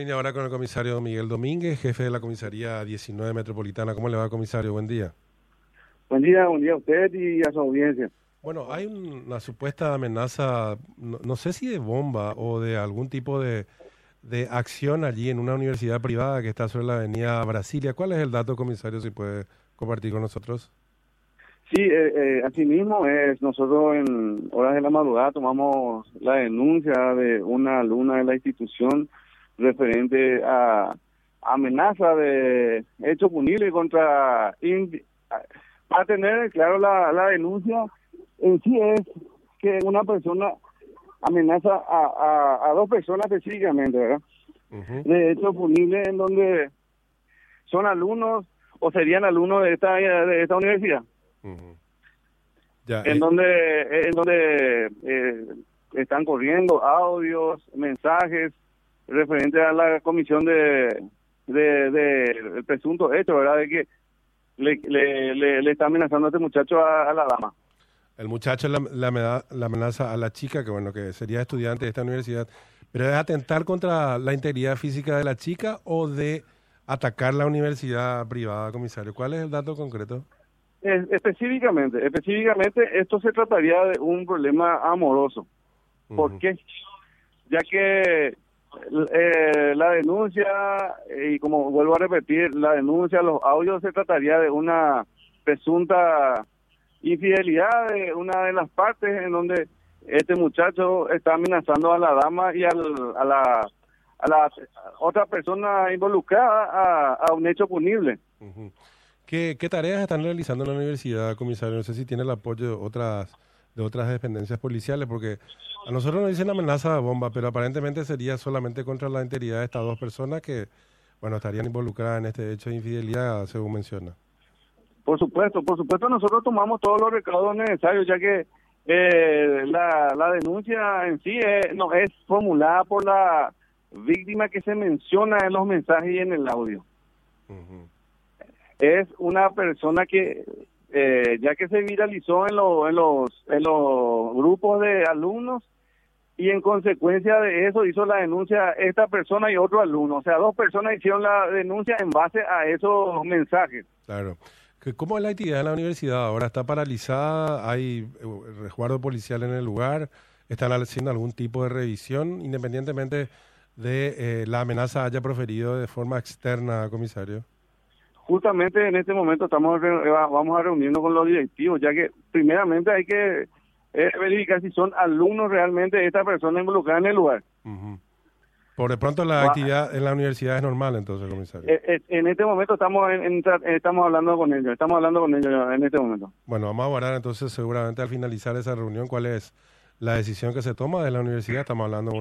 Vine ahora con el comisario Miguel Domínguez, jefe de la comisaría 19 Metropolitana. ¿Cómo le va, comisario? Buen día. Buen día, buen día a usted y a su audiencia. Bueno, hay una supuesta amenaza, no, sé si de bomba o de algún tipo de, de, acción allí en una universidad privada que está sobre la avenida Brasilia. ¿Cuál es el dato, comisario, si puede compartir con nosotros? Sí, eh, eh, así mismo es. Nosotros en horas de la madrugada tomamos la denuncia de una alumna de la institución referente a amenaza de hecho punible contra para tener claro la, la denuncia en sí es que una persona amenaza a, a, dos personas específicamente, ¿verdad? De hecho punible en donde son alumnos o serían alumnos de esta de esta universidad. en, donde, en donde eh, están corriendo audios, mensajes referentes a la comisión de, de, de, presunto hecho, ¿verdad? De que le, le, le, está amenazando a este muchacho a, la dama. El muchacho la, la, la, amenaza a la chica, que bueno, que sería estudiante de esta universidad, pero es atentar contra la integridad física de la chica o de atacar la universidad privada, comisario. ¿Cuál es el dato concreto? específicamente, específicamente esto se trataría de un problema amoroso. ¿Por qué? Ya que eh, la denuncia, y como vuelvo a repetir, la denuncia, los audios se trataría de una presunta infidelidad de una de las partes en donde este muchacho está amenazando a la dama y al, a la a la otra persona involucrada a, un hecho punible. ¿Qué, ¿Qué tareas están realizando la universidad, comisario? No sé si tiene el apoyo de otras de otras dependencias policiales, porque a nosotros nos dicen amenaza de bomba, pero aparentemente sería solamente contra la integridad de estas dos personas que, bueno, estarían involucradas en este hecho de infidelidad, según menciona. Por supuesto, por supuesto, nosotros tomamos todos los recaudos necesarios, ya que eh, la, la denuncia en sí eh, no es formulada por la víctima que se menciona en los mensajes y en el audio. Es una persona que eh, ya que se viralizó en, los, en los grupos de alumnos y en consecuencia de eso hizo la denuncia esta persona y otro alumno. O sea, dos personas hicieron la denuncia en base a esos mensajes. Claro. ¿Cómo es la actividad en la universidad? ¿Ahora está paralizada? ¿Hay eh, resguardo policial en el lugar? ¿Están haciendo algún tipo de revisión independientemente de eh, la amenaza haya proferido de forma externa, comisario? Justamente en este momento estamos eh, vamos a reunirnos con los directivos, ya que primeramente hay que eh, verificar si son alumnos realmente de esta persona involucrada en el lugar. Por de pronto la actividad en la universidad es normal, entonces, comisario. Eh, en este momento estamos estamos hablando con ellos, estamos hablando con ellos en este momento. Bueno, vamos a guardar entonces seguramente al finalizar esa reunión cuál es la decisión que se toma de la universidad. Estamos hablando de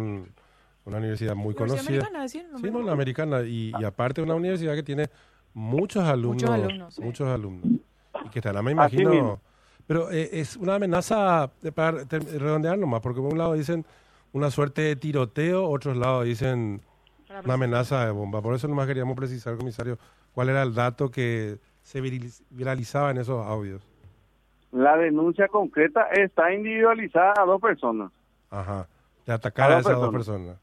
una universidad muy conocida. Americana, ¿sí? sí, no, la americana. Y, y aparte una universidad que tiene muchos alumnos. Muchos alumnos. Y que estará, me imagino. Pero eh, es una amenaza, para redondear nomás, porque por un lado dicen una suerte de tiroteo, otros lados dicen una amenaza de bomba. Por eso nomás queríamos precisar, comisario, cuál era el dato que se viralizaba en esos audios. La denuncia concreta está individualizada a dos personas. Ajá, de atacar a, esas dos personas.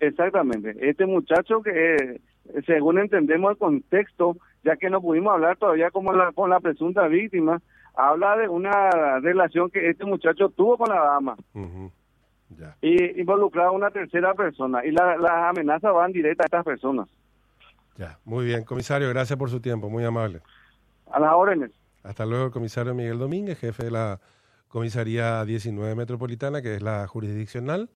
Exactamente. Este muchacho que según entendemos el contexto, ya que no pudimos hablar todavía como la, con la presunta víctima, habla de una relación que este muchacho tuvo con la dama. Y involucraba a una tercera persona. Y las amenazas van directas a estas personas. Ya, muy bien. Comisario, gracias por su tiempo, muy amable. A las órdenes. Hasta luego, comisario Miguel Domínguez, jefe de la comisaría 19 Metropolitana, que es la jurisdiccional.